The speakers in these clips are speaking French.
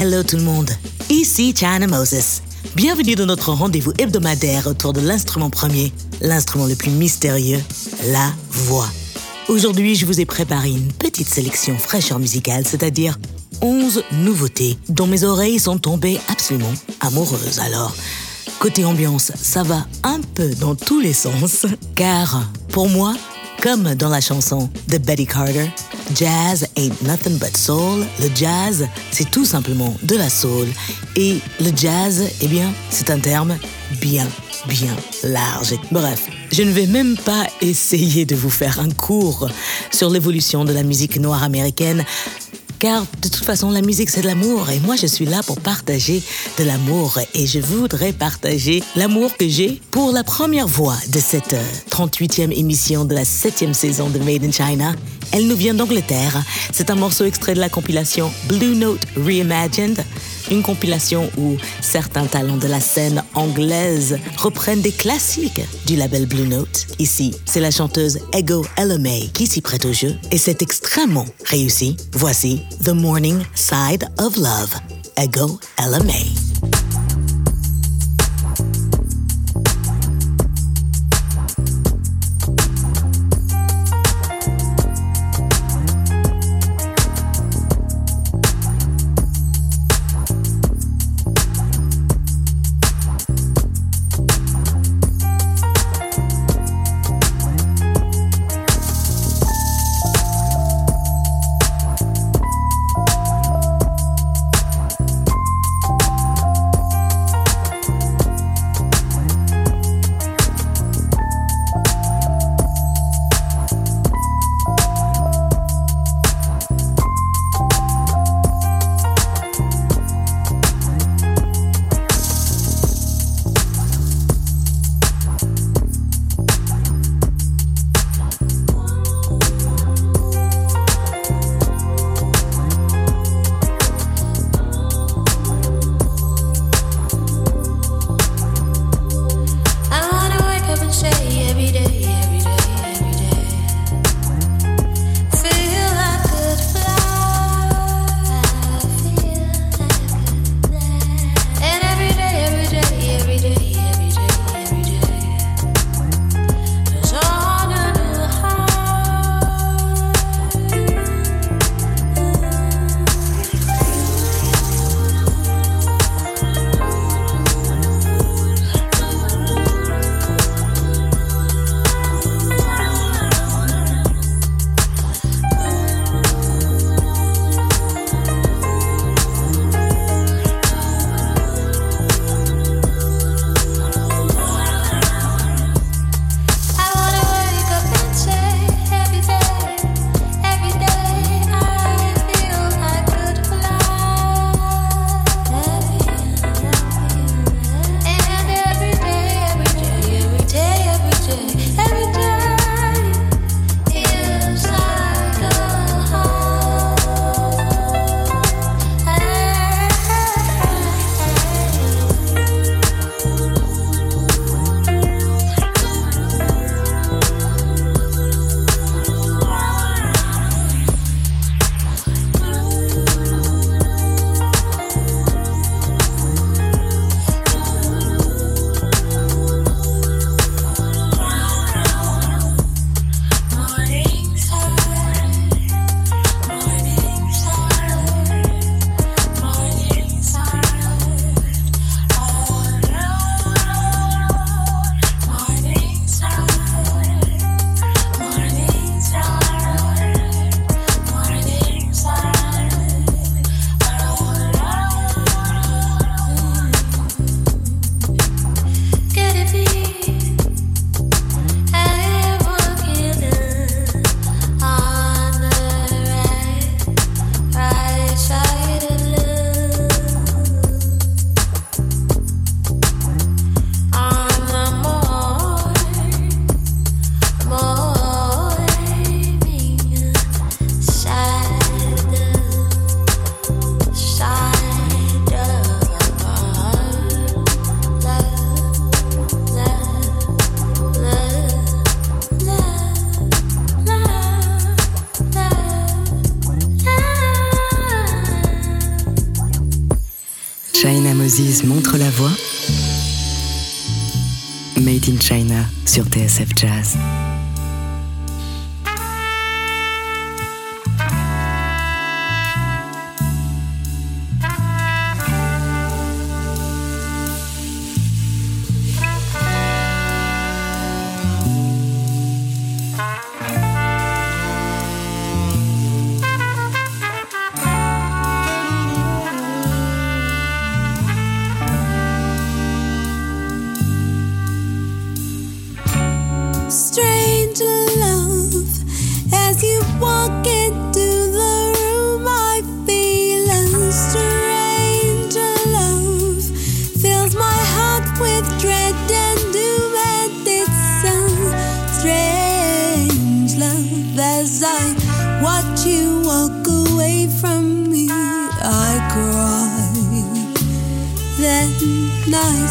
Hello tout le monde, ici China Moses. Bienvenue dans notre rendez-vous hebdomadaire autour de l'instrument premier, l'instrument le plus mystérieux, la voix. Aujourd'hui, je vous ai préparé une petite sélection fraîcheur musicale, c'est-à-dire 11 nouveautés dont mes oreilles sont tombées absolument amoureuses. Alors, côté ambiance, ça va un peu dans tous les sens, car pour moi, comme dans la chanson de Betty Carter, Jazz ain't nothing but soul. Le jazz, c'est tout simplement de la soul. Et le jazz, eh bien, c'est un terme bien, bien large. Bref, je ne vais même pas essayer de vous faire un cours sur l'évolution de la musique noire américaine. Car de toute façon, la musique, c'est de l'amour. Et moi, je suis là pour partager de l'amour. Et je voudrais partager l'amour que j'ai pour la première voix de cette euh, 38e émission de la 7e saison de Made in China. Elle nous vient d'Angleterre. C'est un morceau extrait de la compilation Blue Note Reimagined. Une compilation où certains talents de la scène anglaise reprennent des classiques du label Blue Note. Ici, c'est la chanteuse Ego May qui s'y prête au jeu et c'est extrêmement réussi. Voici The Morning Side of Love, Ego May.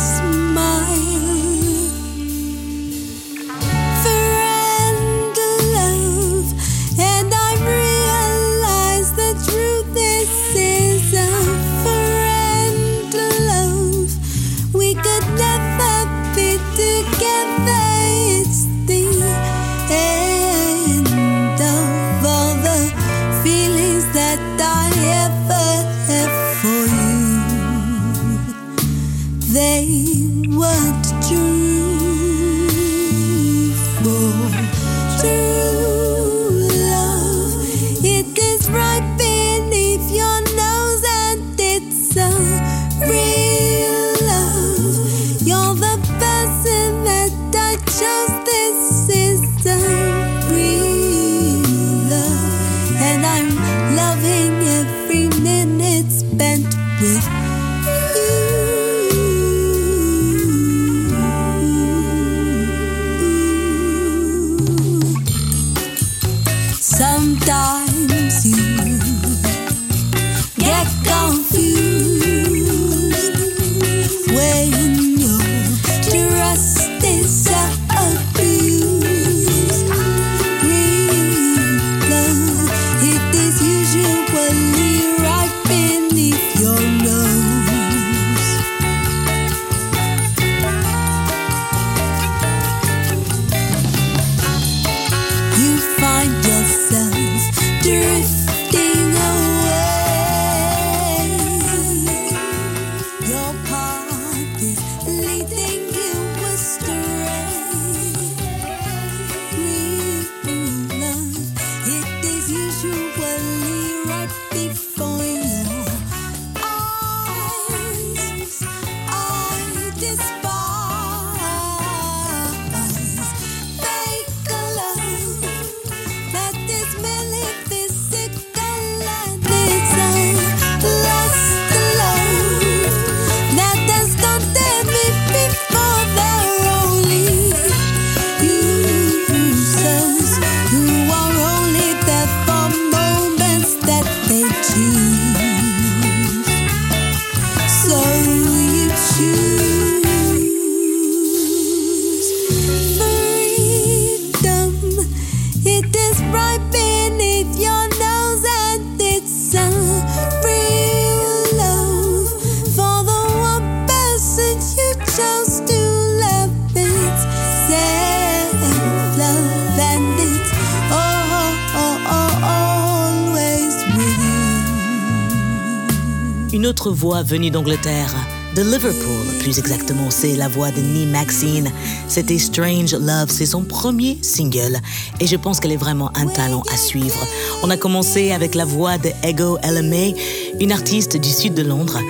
smile. Voix venue d'Angleterre, de Liverpool plus exactement, c'est la voix de Nee Maxine. C'était Strange Love, c'est son premier single et je pense qu'elle est vraiment un talent à suivre. On a commencé avec la voix de Ego LMA, une artiste du sud de Londres.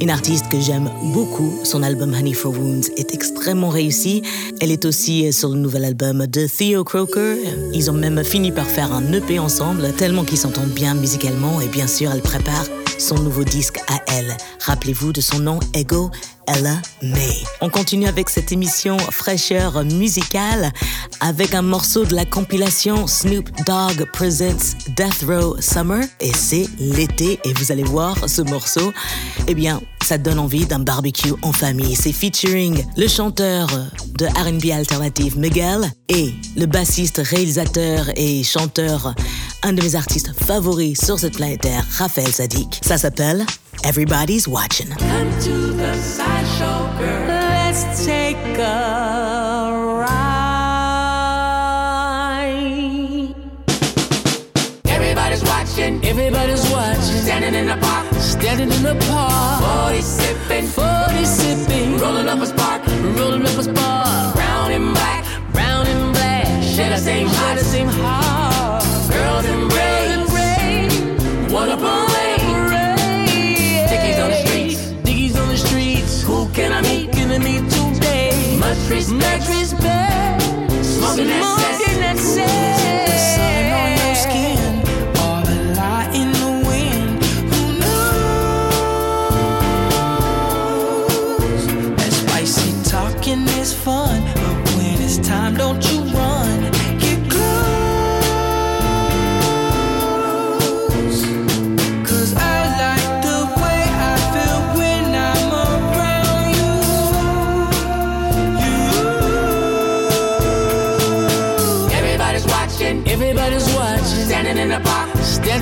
Une artiste que j'aime beaucoup. Son album Honey for Wounds est extrêmement réussi. Elle est aussi sur le nouvel album de Theo Croker. Ils ont même fini par faire un EP ensemble, tellement qu'ils s'entendent bien musicalement. Et bien sûr, elle prépare son nouveau disque à elle. Rappelez-vous de son nom, Ego Ella May. On continue avec cette émission fraîcheur musicale avec un morceau de la compilation Snoop Dogg Presents Death Row Summer et c'est l'été et vous allez voir ce morceau, eh bien ça donne envie d'un barbecue en famille. C'est featuring le chanteur de RB alternative Miguel et le bassiste, réalisateur et chanteur, un de mes artistes favoris sur cette planète Terre, Raphaël Zadik. Ça s'appelle Everybody's watching. Come to the sideshow, girl. Let's take a ride. Everybody's watching. Everybody's watching. Standing in the park. Standing in the park. 40 sipping. 40 sipping. Rolling up a spark. Rolling up a spark. Brown and black. Brown and black. Share the same heart. the same heart. Much respect. Much respect. Smoking Smoking that The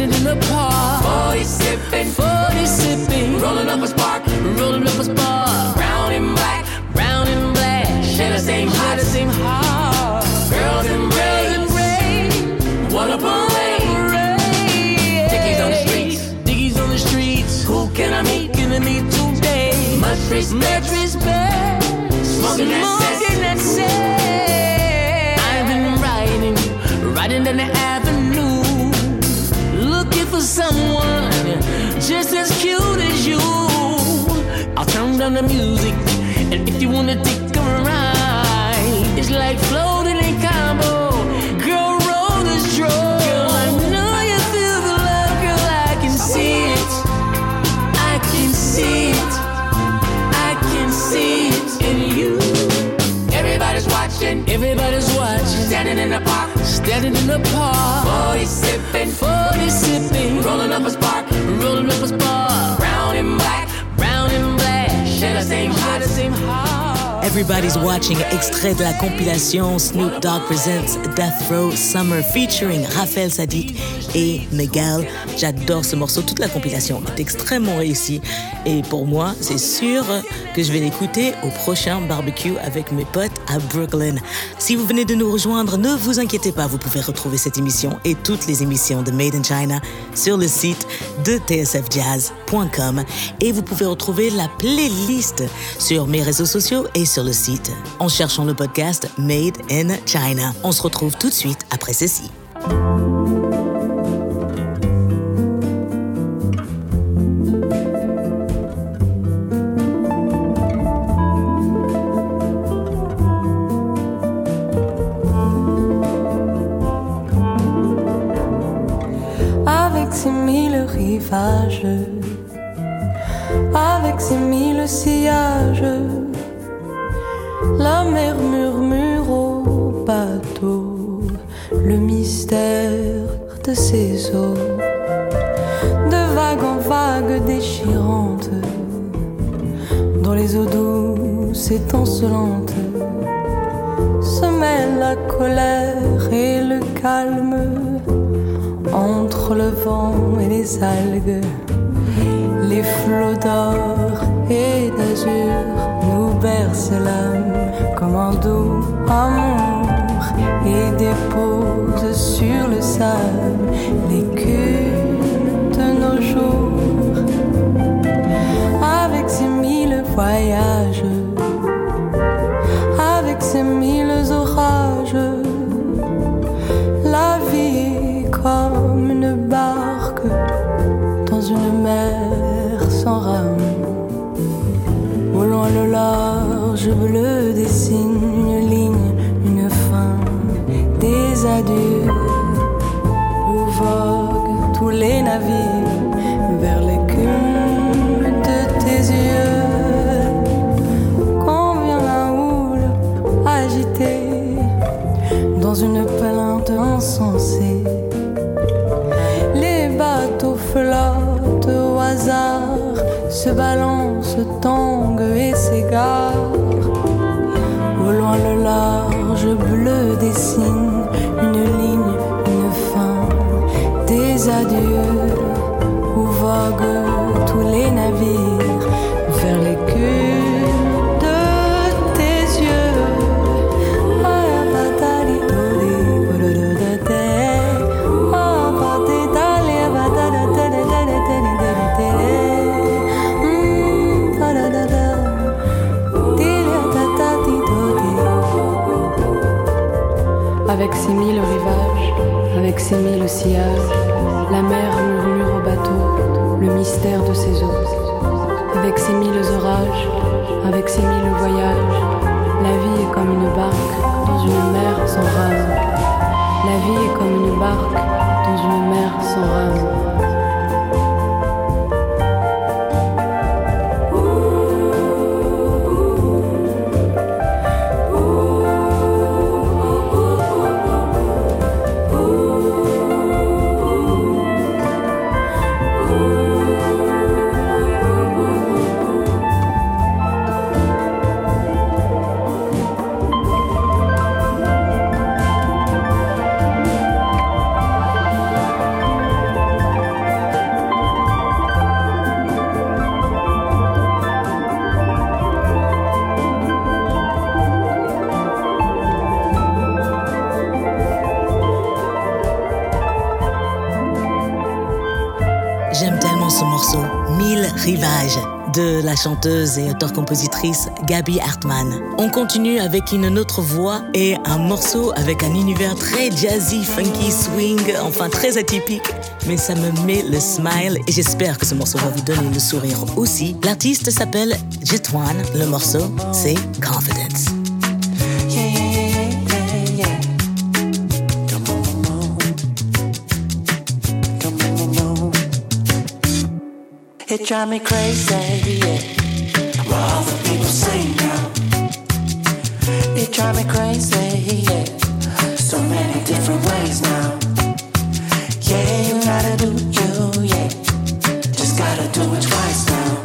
Standing in the park. 40 sipping. 40 sipping. Rolling up a spark. Rolling up a spark. Brown and black. Brown and black. Share the same heart. the same heart. Girls in gray. What a parade. Dickies on the streets. Dickies on the streets. Who can I meet? Can I meet today? Much respect. Much respect. Smoking that Smoking that cess. I've been riding, riding down the avenue, someone just as cute as you. I'll turn down the music, and if you wanna take a ride, it's like floating in Cabo. Girl, roll the stroke. Girl, I know you feel the love, girl. I can see it. I can see it. I can see it in you. Everybody's watching. Everybody's watching. Standing in the. Standing in the park. 40 sipping. 40 sipping. Rolling up a spark. Rolling up a spark. Brown and black. Brown and black. Share the same heart. the same heart. Everybody's watching, extrait de la compilation Snoop Dogg Presents Death Row Summer featuring Raphaël Sadiq et Miguel. J'adore ce morceau, toute la compilation est extrêmement réussie et pour moi, c'est sûr que je vais l'écouter au prochain barbecue avec mes potes à Brooklyn. Si vous venez de nous rejoindre, ne vous inquiétez pas, vous pouvez retrouver cette émission et toutes les émissions de Made in China sur le site de tsfjazz.com et vous pouvez retrouver la playlist sur mes réseaux sociaux et sur le site en cherchant le podcast Made in China. On se retrouve tout de suite après ceci. Avec ses mille sillages, la mer murmure au bateau le mystère de ses eaux, de vague en vague déchirante, dans les eaux douces étincelantes se mêlent la colère et le calme entre le vent et les algues, les flots d'or et d'azur nous bercent l'âme comme un doux amour et déposent sur le sable l'écume de nos jours. Avec ses mille voyages, avec ses mille large bleu dessine une ligne, une fin, des adieux. Où voguent tous les navires vers l'écume de tes yeux. Quand vient la houle agitée dans une plainte insensée. Les bateaux flottent au hasard, se balancent, tanguent et s'égarent. Ses mille sillages, la mer murmure au bateau le mystère de ses eaux. Avec ses mille orages, avec ses mille voyages, la vie est comme une barque dans une mer sans rame. La vie est comme une barque dans une mer sans rame. Chanteuse et auteure-compositrice Gabi Hartmann. On continue avec une autre voix et un morceau avec un univers très jazzy, funky, swing, enfin très atypique. Mais ça me met le smile et j'espère que ce morceau va vous donner le sourire aussi. L'artiste s'appelle Jetwan, le morceau c'est Confidence. Drive me crazy, yeah. What the people say now. It drive me crazy, yeah. So many different ways now. Yeah, you gotta do you, yeah. Just gotta do it twice now.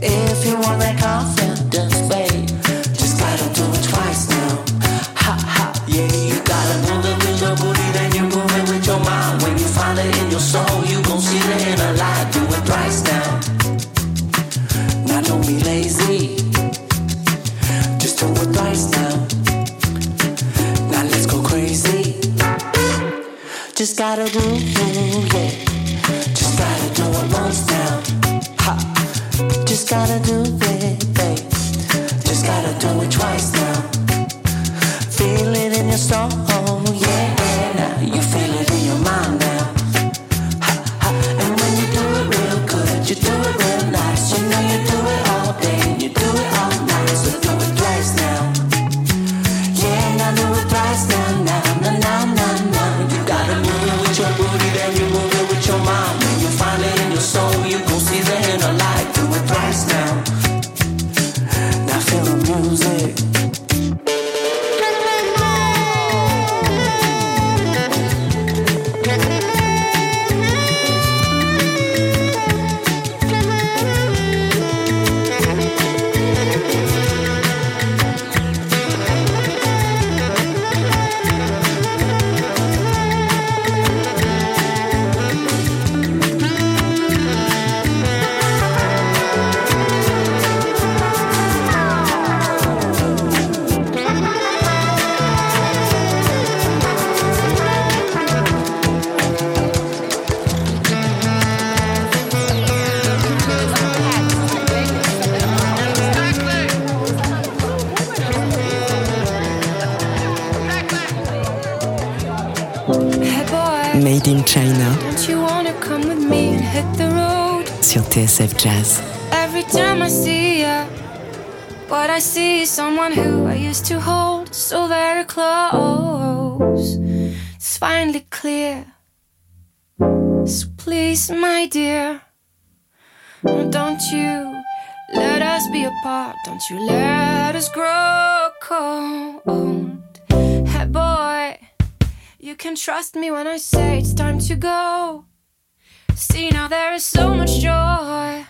If you want that confidence, gotta do, yeah. Just gotta do it once now. Ha. Just gotta do road? sur TSF Jazz. Every time I see ya, what I see is someone who I used to hold so very close. It's finally clear. So please, my dear, don't you let us be apart. Don't you let us grow cold. Hey, boy, you can trust me when I say it's time to go. See, now there is so much joy,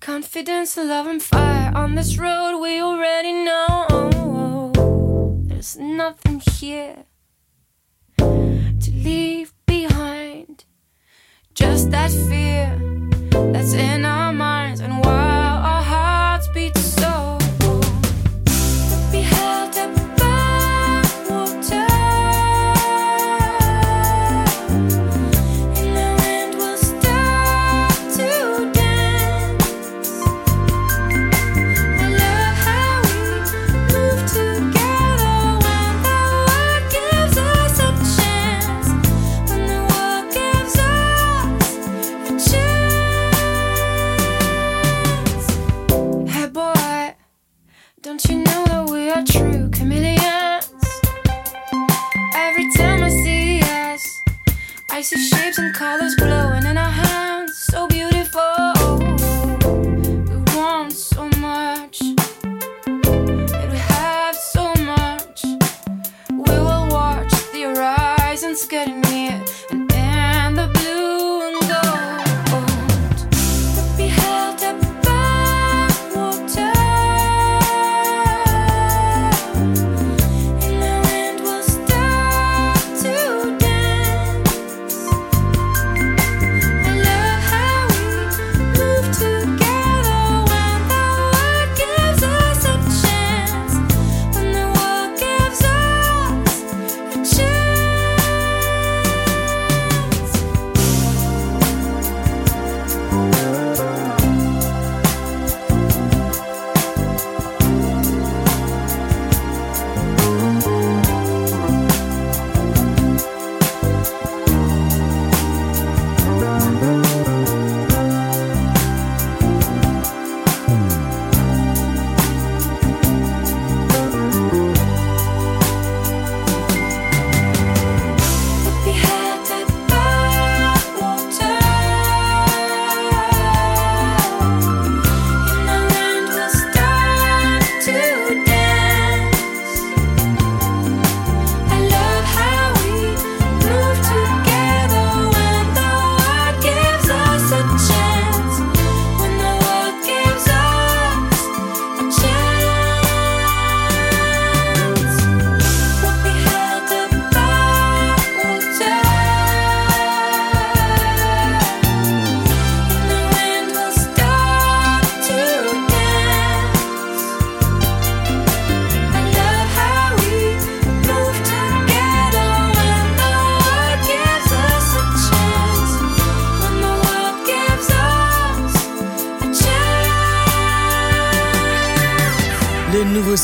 confidence, love, and fire on this road we already know. There's nothing here to leave behind, just that fear that's in our minds, and while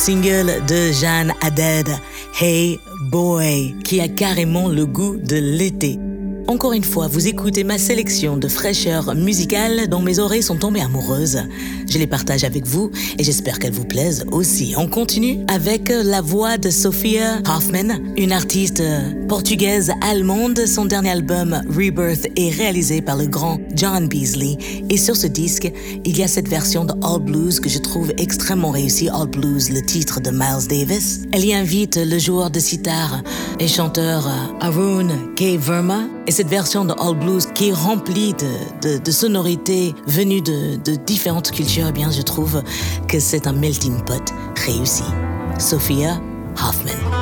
single de Jeanne Haddad, Hey Boy, qui a carrément le goût de l'été. Encore une fois, vous écoutez ma sélection de fraîcheur musicale dont mes oreilles sont tombées amoureuses. Je les partage avec vous et j'espère qu'elles vous plaisent aussi. On continue avec la voix de Sophia Hoffman, une artiste portugaise allemande. Son dernier album Rebirth est réalisé par le grand John Beasley et sur ce disque, il y a cette version de All Blues que je trouve extrêmement réussie. All Blues, le titre de Miles Davis. Elle y invite le joueur de sitar et chanteur Arun K. Verma et cette version de All Blues qui est remplie de, de, sonorités venues de, de différentes cultures, eh bien, je trouve que c'est un melting pot réussi. Sophia Hoffman.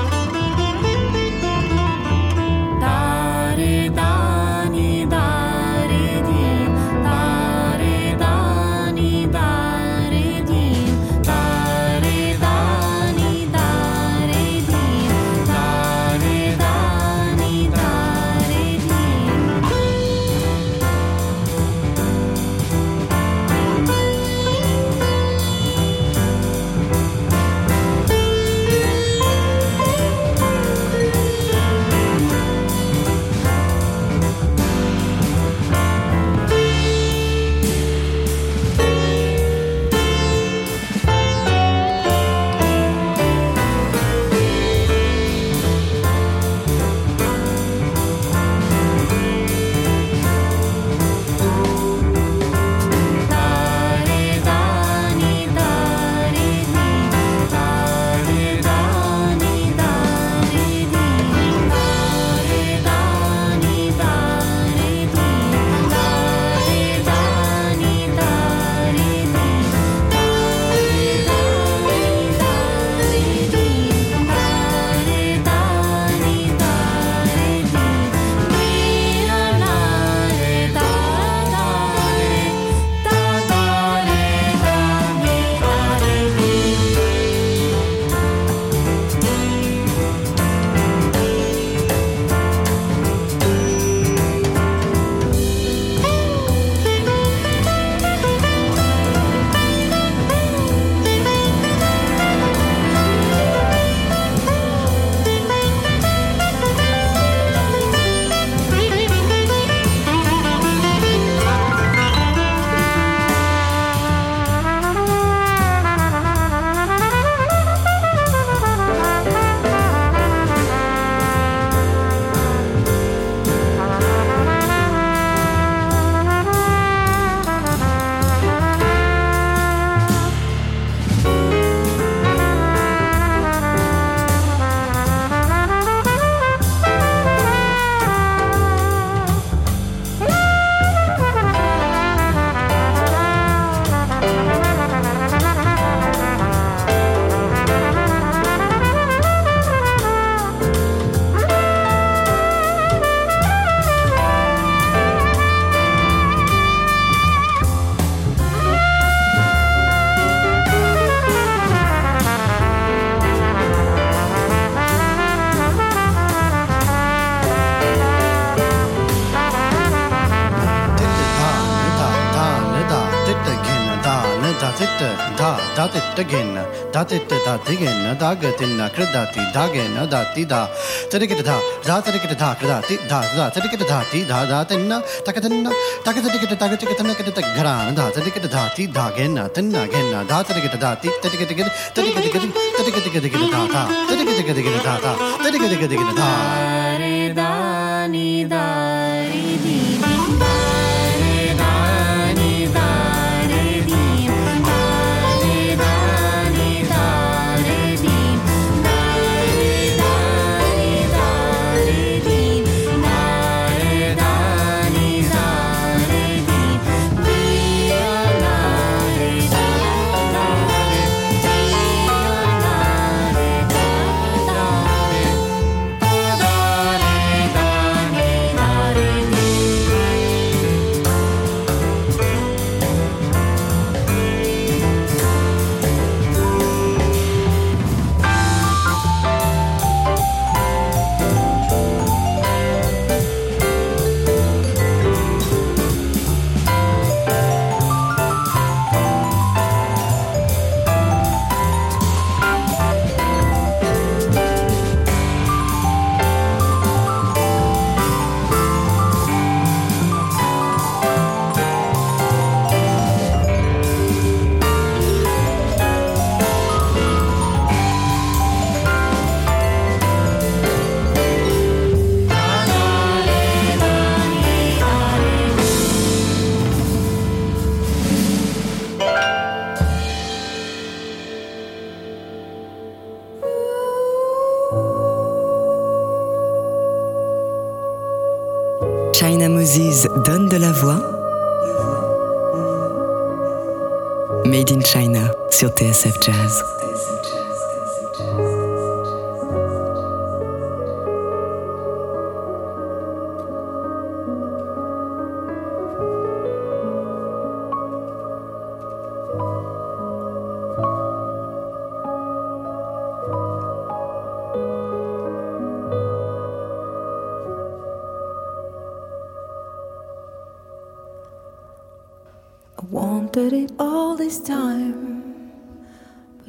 Tit da digin da gatin na kredati dagin da ti da tadikita da da tadikita da kredati da da tadikita da ti da da tinna takatinna takatikita takatikita nakita garan da tadikita da ti da gen na tinna gen na da tadikita da ti tadikita tadikita tadikita tadikita da da tadikita da da tadikita da da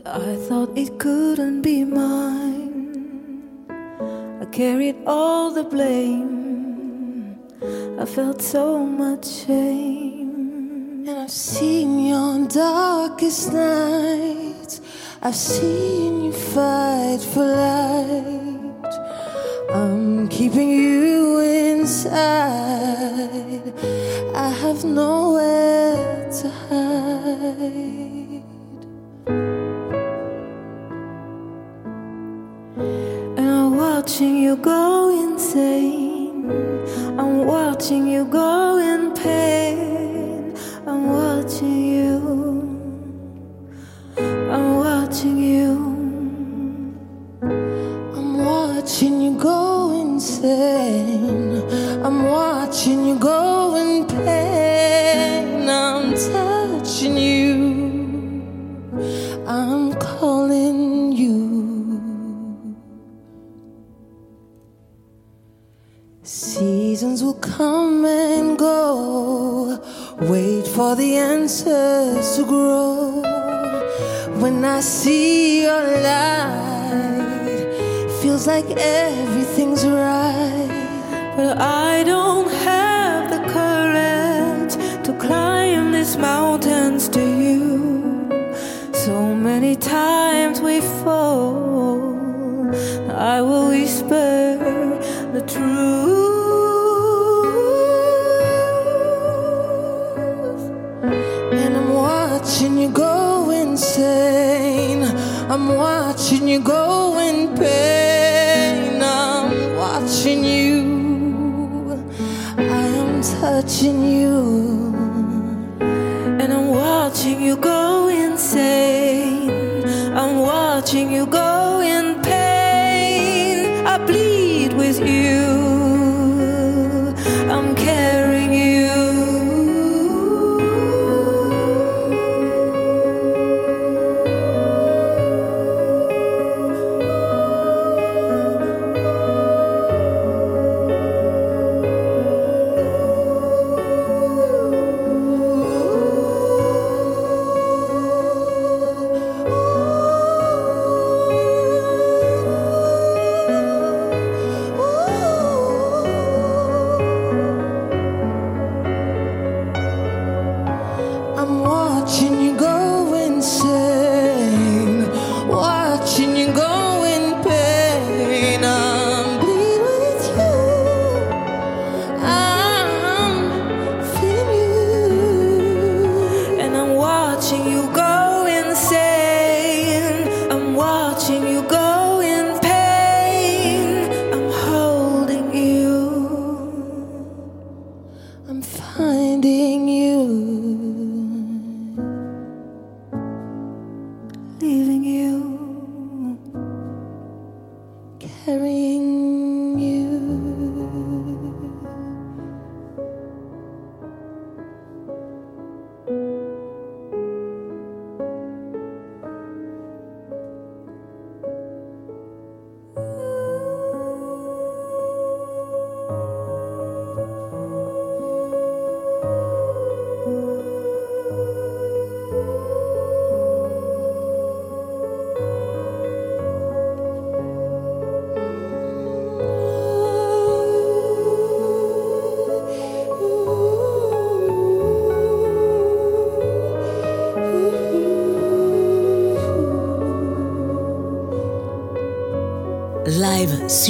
I thought it couldn't be mine. I carried all the blame. I felt so much shame. And I've seen your darkest nights. I've seen you fight for light. I'm keeping you inside. I have nowhere to hide. Watching you go insane. I'm watching you go in pain. I'm watching you. I'm watching you. I'm watching you go insane. I'm watching you go for the answers to grow. When I see your light, feels like everything's right. But I don't have the courage to climb these mountains to you. So many times we fall. I will whisper the truth.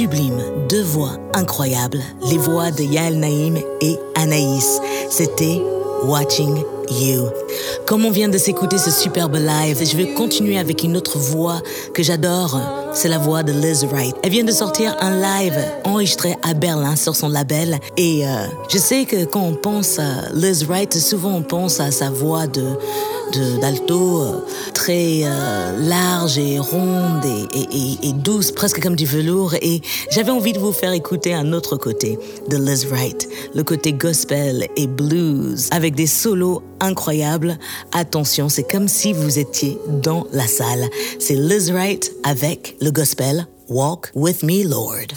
Sublime, deux voix incroyables, les voix de Yael Naïm et Anaïs. C'était Watching You. Comme on vient de s'écouter ce superbe live, je vais continuer avec une autre voix que j'adore, c'est la voix de Liz Wright. Elle vient de sortir un live enregistré à Berlin sur son label. Et euh, je sais que quand on pense à Liz Wright, souvent on pense à sa voix de d'alto euh, très euh, large et ronde et, et, douce, presque comme du velours. Et j'avais envie de vous faire écouter un autre côté de Liz Wright, le côté gospel et blues, avec des solos incroyables. Attention, c'est comme si vous étiez dans la salle. C'est Liz Wright avec le gospel Walk with Me, Lord.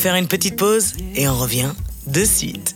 Faire une petite pause et on revient de suite.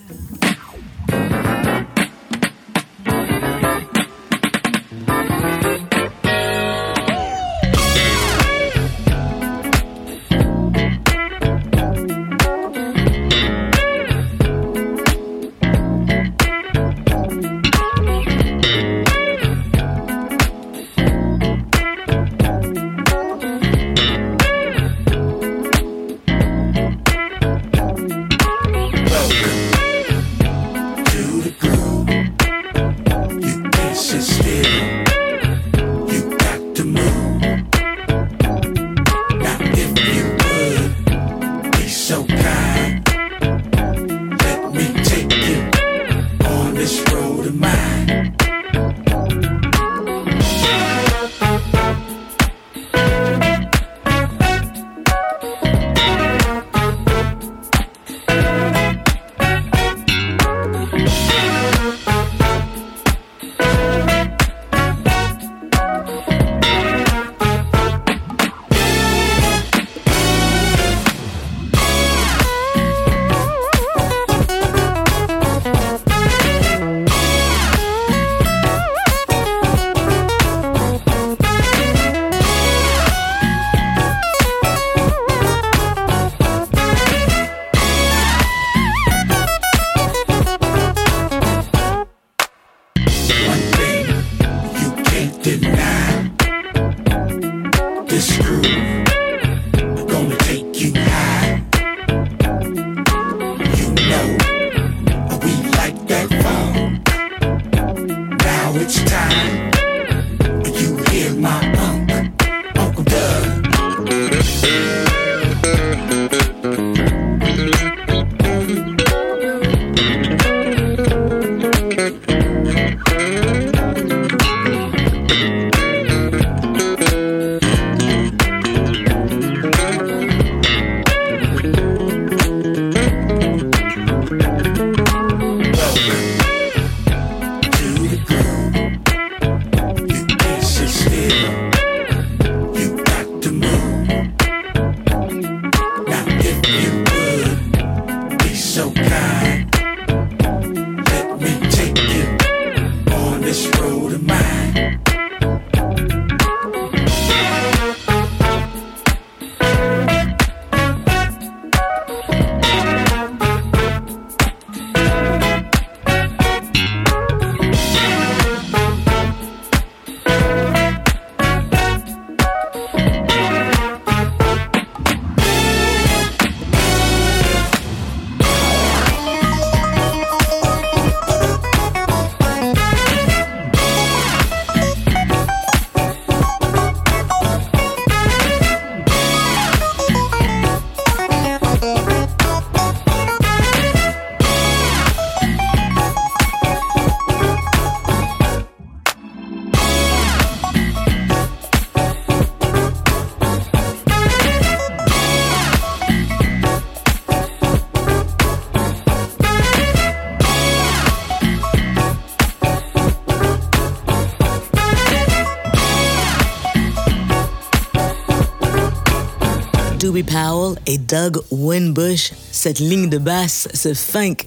Powell et Doug Winbush. Cette ligne de basse, ce funk,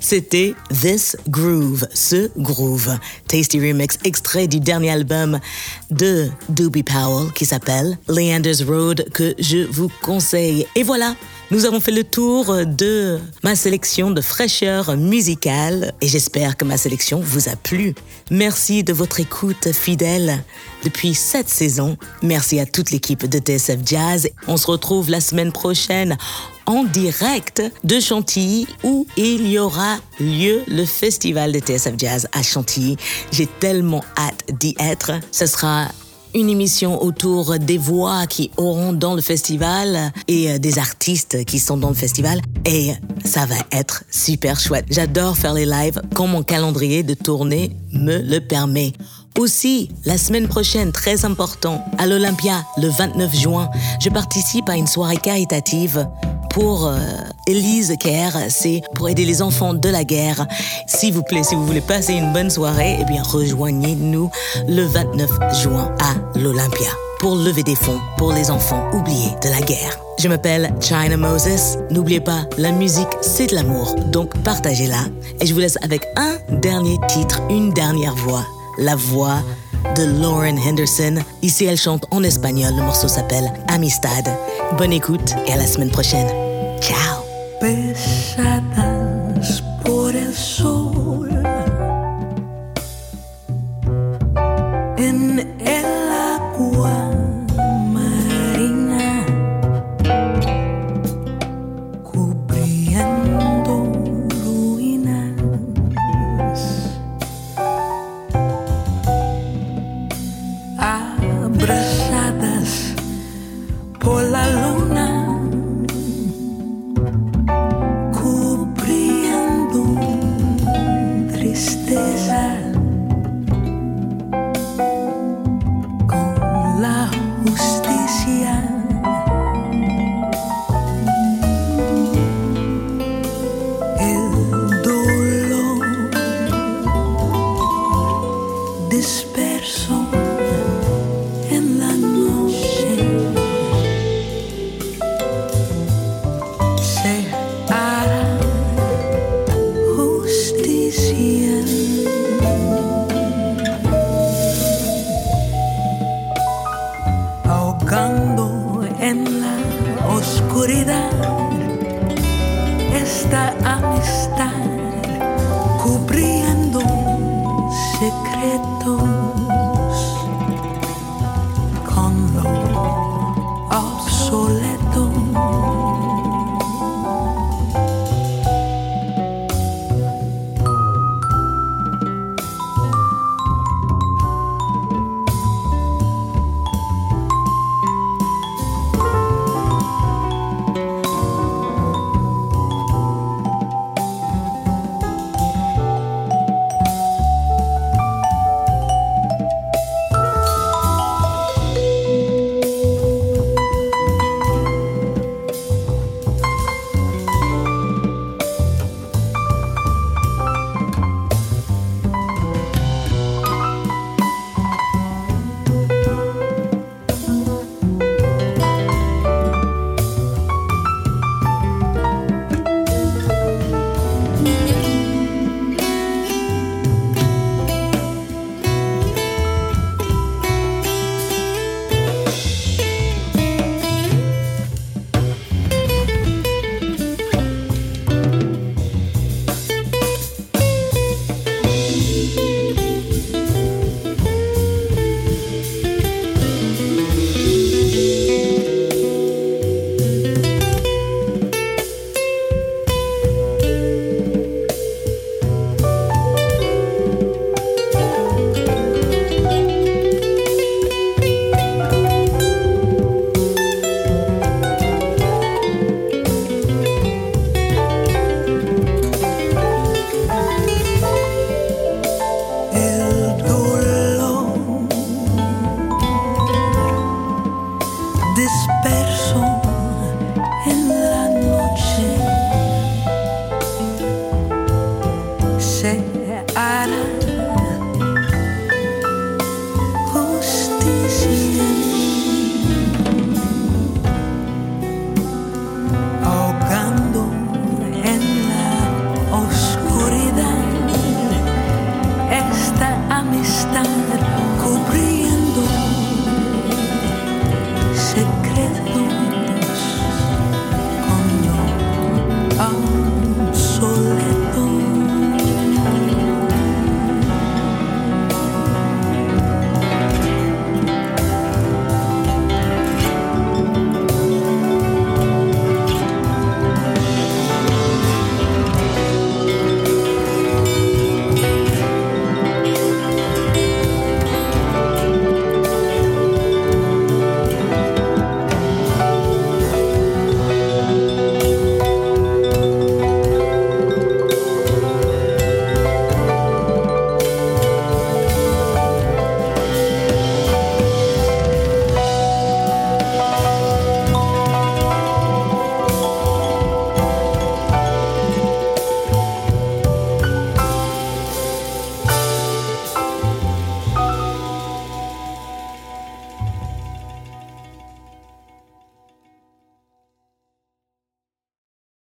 c'était This Groove, ce groove. Tasty Remix, extrait du dernier album de Doobie Powell qui s'appelle Leander's Road que je vous conseille. Et voilà, nous avons fait le tour de ma sélection de fraîcheur musicale et j'espère que ma sélection vous a plu. Merci de votre écoute fidèle depuis cette saison. Merci à toute l'équipe de TSF Jazz. On se retrouve la semaine prochaine en direct de Chantilly où il y aura lieu le festival de TSF Jazz à Chantilly. J'ai tellement hâte d'y être. Ce sera une émission autour des voix qui auront dans le festival et euh, des artistes qui sont dans le festival. Et ça va être super chouette. J'adore faire les lives quand mon calendrier de tournée me le permet. Aussi, la semaine prochaine, très important, à l'Olympia, le 29 juin, je participe à une soirée caritative pour euh, Elise Kerr, c'est pour aider les enfants de la guerre. S'il vous plaît, si vous voulez passer une bonne soirée, eh bien rejoignez-nous le 29 juin à l'Olympia pour lever des fonds pour les enfants oubliés de la guerre. Je m'appelle China Moses. N'oubliez pas, la musique, c'est de l'amour, donc partagez-la. Et je vous laisse avec un dernier titre, une dernière voix, la voix de Lauren Henderson. Ici, elle chante en espagnol. Le morceau s'appelle Amistad. Bonne écoute et à la semaine prochaine. Ciao.